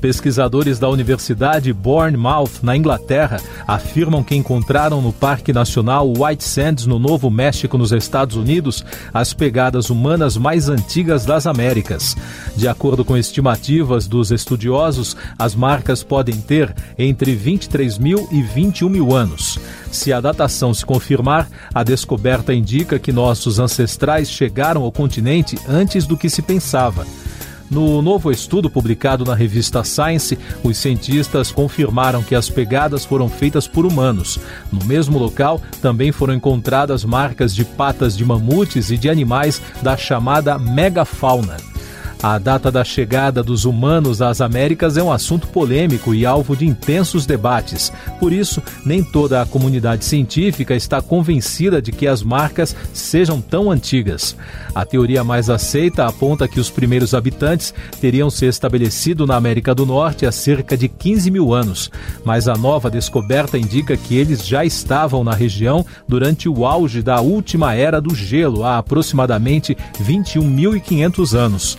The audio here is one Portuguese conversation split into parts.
Pesquisadores da Universidade Bournemouth, na Inglaterra, afirmam que encontraram no Parque Nacional White Sands, no Novo México, nos Estados Unidos, as pegadas humanas mais antigas das Américas. De acordo com estimativas dos estudiosos, as marcas podem ter entre 23 mil e 21 mil anos. Se a datação se confirmar, a descoberta indica que nossos ancestrais chegaram ao continente antes do que se pensava. No novo estudo publicado na revista Science, os cientistas confirmaram que as pegadas foram feitas por humanos. No mesmo local, também foram encontradas marcas de patas de mamutes e de animais da chamada megafauna. A data da chegada dos humanos às Américas é um assunto polêmico e alvo de intensos debates. Por isso, nem toda a comunidade científica está convencida de que as marcas sejam tão antigas. A teoria mais aceita aponta que os primeiros habitantes teriam se estabelecido na América do Norte há cerca de 15 mil anos, mas a nova descoberta indica que eles já estavam na região durante o auge da última era do gelo, há aproximadamente 21.500 anos.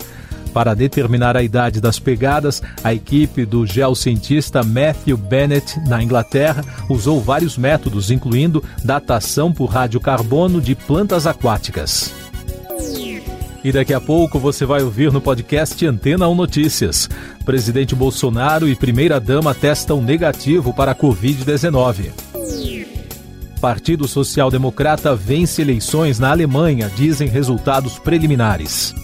Para determinar a idade das pegadas, a equipe do geocientista Matthew Bennett, na Inglaterra, usou vários métodos, incluindo datação por radiocarbono de plantas aquáticas. E daqui a pouco você vai ouvir no podcast Antena 1 Notícias. Presidente Bolsonaro e primeira-dama testam negativo para a Covid-19. Partido Social Democrata vence eleições na Alemanha, dizem resultados preliminares.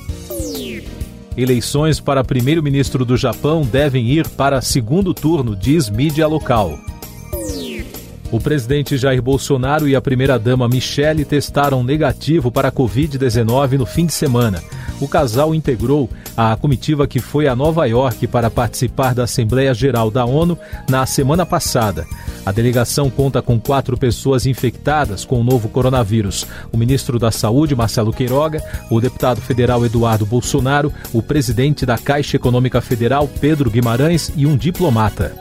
Eleições para primeiro-ministro do Japão devem ir para segundo turno, diz mídia local. O presidente Jair Bolsonaro e a primeira-dama Michele testaram negativo para a Covid-19 no fim de semana. O casal integrou a comitiva que foi a Nova York para participar da Assembleia Geral da ONU na semana passada. A delegação conta com quatro pessoas infectadas com o novo coronavírus: o ministro da Saúde, Marcelo Queiroga, o deputado federal Eduardo Bolsonaro, o presidente da Caixa Econômica Federal, Pedro Guimarães, e um diplomata.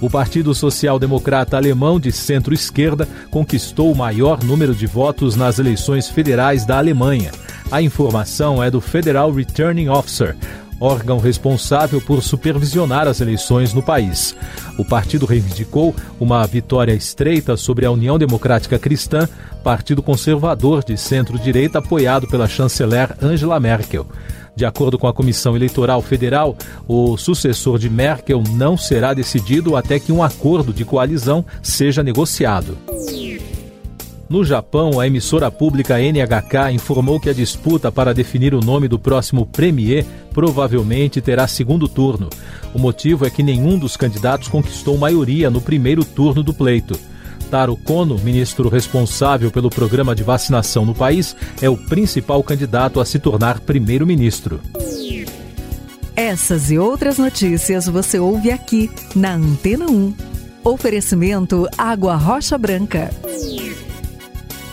O Partido Social Democrata Alemão de centro-esquerda conquistou o maior número de votos nas eleições federais da Alemanha. A informação é do Federal Returning Officer, órgão responsável por supervisionar as eleições no país. O partido reivindicou uma vitória estreita sobre a União Democrática Cristã, partido conservador de centro-direita apoiado pela chanceler Angela Merkel. De acordo com a Comissão Eleitoral Federal, o sucessor de Merkel não será decidido até que um acordo de coalizão seja negociado. No Japão, a emissora pública NHK informou que a disputa para definir o nome do próximo premier provavelmente terá segundo turno. O motivo é que nenhum dos candidatos conquistou maioria no primeiro turno do pleito. Taro Kono, ministro responsável pelo programa de vacinação no país, é o principal candidato a se tornar primeiro-ministro. Essas e outras notícias você ouve aqui na Antena 1. Oferecimento Água Rocha Branca.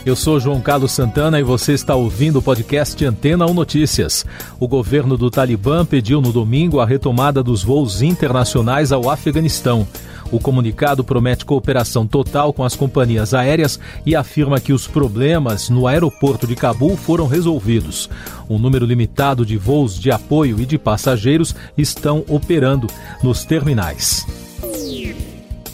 Eu sou João Carlos Santana e você está ouvindo o podcast Antena 1 Notícias. O governo do Talibã pediu no domingo a retomada dos voos internacionais ao Afeganistão. O comunicado promete cooperação total com as companhias aéreas e afirma que os problemas no aeroporto de Cabul foram resolvidos. Um número limitado de voos de apoio e de passageiros estão operando nos terminais.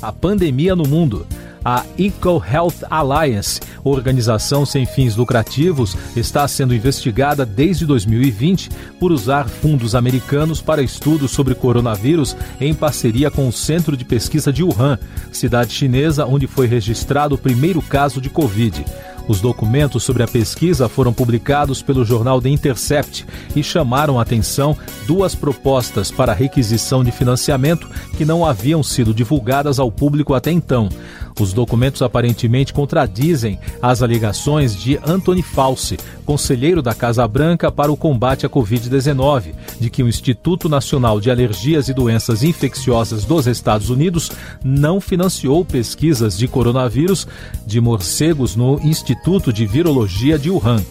A pandemia no mundo. A Eco Health Alliance, organização sem fins lucrativos, está sendo investigada desde 2020 por usar fundos americanos para estudos sobre coronavírus em parceria com o Centro de Pesquisa de Wuhan, cidade chinesa onde foi registrado o primeiro caso de Covid. Os documentos sobre a pesquisa foram publicados pelo jornal The Intercept e chamaram a atenção duas propostas para requisição de financiamento que não haviam sido divulgadas ao público até então. Os documentos aparentemente contradizem as alegações de Anthony Fauci, conselheiro da Casa Branca para o combate à Covid-19, de que o Instituto Nacional de Alergias e Doenças Infecciosas dos Estados Unidos não financiou pesquisas de coronavírus de morcegos no Instituto de Virologia de Wuhan.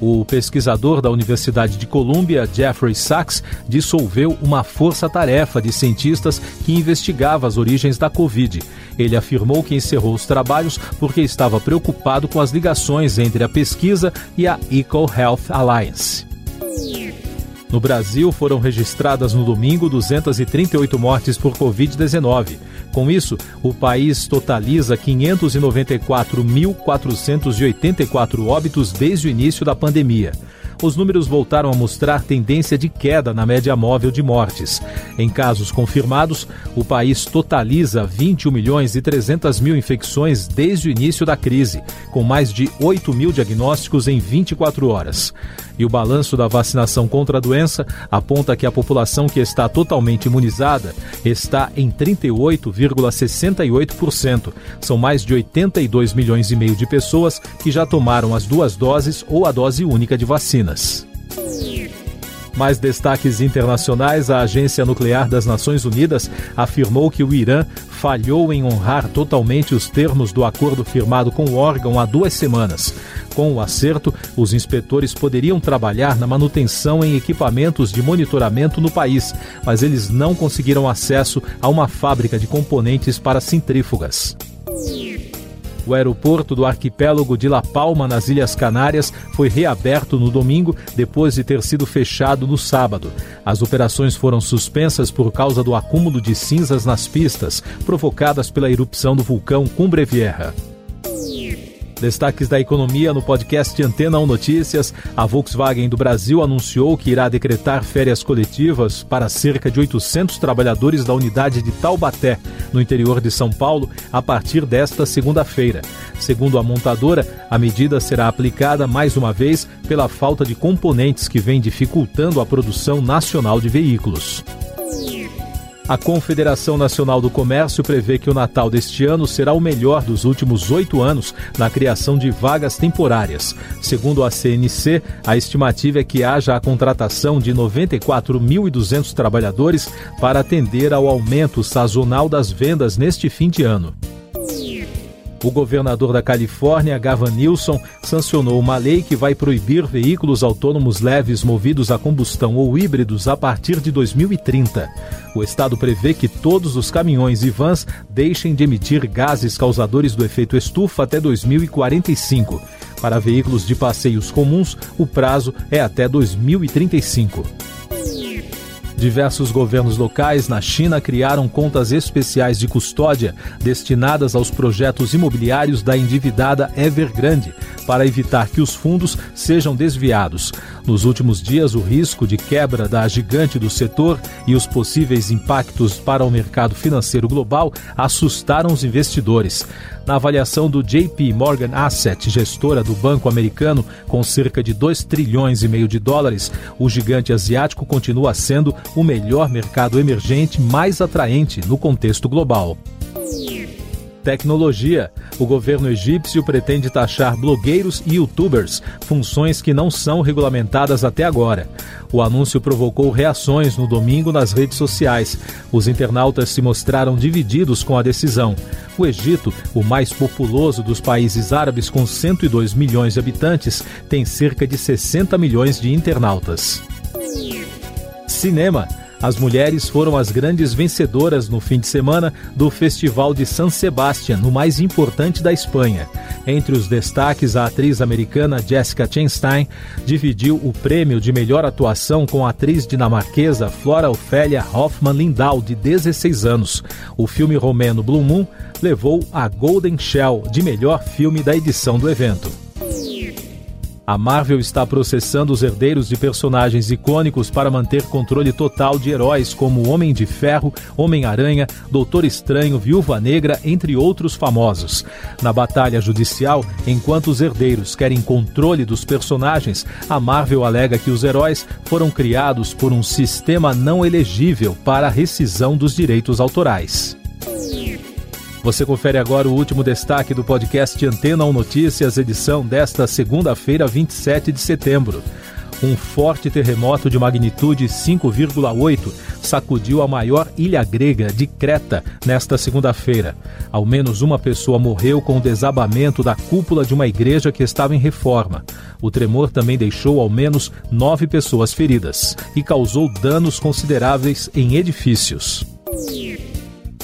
o pesquisador da Universidade de Colômbia, Jeffrey Sachs, dissolveu uma força-tarefa de cientistas que investigava as origens da Covid. Ele afirmou que encerrou os trabalhos porque estava preocupado com as ligações entre a pesquisa e a Eco Health Alliance. No Brasil, foram registradas no domingo 238 mortes por Covid-19. Com isso, o país totaliza 594.484 óbitos desde o início da pandemia os números voltaram a mostrar tendência de queda na média móvel de mortes. Em casos confirmados, o país totaliza 21 milhões e 300 mil infecções desde o início da crise, com mais de 8 mil diagnósticos em 24 horas. E o balanço da vacinação contra a doença aponta que a população que está totalmente imunizada está em 38,68%. São mais de 82 milhões e meio de pessoas que já tomaram as duas doses ou a dose única de vacinas. Mais destaques internacionais: a Agência Nuclear das Nações Unidas afirmou que o Irã falhou em honrar totalmente os termos do acordo firmado com o órgão há duas semanas. Com o acerto, os inspetores poderiam trabalhar na manutenção em equipamentos de monitoramento no país, mas eles não conseguiram acesso a uma fábrica de componentes para centrífugas. O aeroporto do arquipélago de La Palma, nas Ilhas Canárias, foi reaberto no domingo depois de ter sido fechado no sábado. As operações foram suspensas por causa do acúmulo de cinzas nas pistas, provocadas pela erupção do vulcão Cumbre Vieja. Destaques da economia no podcast Antena 1 Notícias. A Volkswagen do Brasil anunciou que irá decretar férias coletivas para cerca de 800 trabalhadores da unidade de Taubaté, no interior de São Paulo, a partir desta segunda-feira. Segundo a montadora, a medida será aplicada mais uma vez pela falta de componentes que vem dificultando a produção nacional de veículos. A Confederação Nacional do Comércio prevê que o Natal deste ano será o melhor dos últimos oito anos na criação de vagas temporárias. Segundo a CNC, a estimativa é que haja a contratação de 94.200 trabalhadores para atender ao aumento sazonal das vendas neste fim de ano. O governador da Califórnia, Gavin Newsom, sancionou uma lei que vai proibir veículos autônomos leves movidos a combustão ou híbridos a partir de 2030. O estado prevê que todos os caminhões e vans deixem de emitir gases causadores do efeito estufa até 2045. Para veículos de passeios comuns, o prazo é até 2035. Diversos governos locais na China criaram contas especiais de custódia destinadas aos projetos imobiliários da endividada Evergrande, para evitar que os fundos sejam desviados. Nos últimos dias, o risco de quebra da gigante do setor e os possíveis impactos para o mercado financeiro global assustaram os investidores. Na avaliação do JP Morgan Asset, gestora do banco americano com cerca de 2 trilhões e meio de dólares, o gigante asiático continua sendo o melhor mercado emergente mais atraente no contexto global. Tecnologia. O governo egípcio pretende taxar blogueiros e youtubers, funções que não são regulamentadas até agora. O anúncio provocou reações no domingo nas redes sociais. Os internautas se mostraram divididos com a decisão. O Egito, o mais populoso dos países árabes com 102 milhões de habitantes, tem cerca de 60 milhões de internautas. Cinema. As mulheres foram as grandes vencedoras no fim de semana do Festival de San Sebastián, no mais importante da Espanha. Entre os destaques, a atriz americana Jessica Chastain dividiu o prêmio de melhor atuação com a atriz dinamarquesa Flora Ofélia Hoffmann Lindau, de 16 anos. O filme romeno Blue Moon levou a Golden Shell de melhor filme da edição do evento. A Marvel está processando os herdeiros de personagens icônicos para manter controle total de heróis como Homem de Ferro, Homem-Aranha, Doutor Estranho, Viúva Negra, entre outros famosos. Na batalha judicial, enquanto os herdeiros querem controle dos personagens, a Marvel alega que os heróis foram criados por um sistema não elegível para a rescisão dos direitos autorais. Você confere agora o último destaque do podcast Antena 1 Notícias, edição desta segunda-feira, 27 de setembro. um forte terremoto de magnitude 5,8 sacudiu a maior ilha grega de Creta nesta segunda-feira. Ao menos uma pessoa morreu com o desabamento da cúpula de uma igreja que estava em reforma. O tremor também deixou ao menos nove pessoas feridas e causou danos consideráveis em edifícios.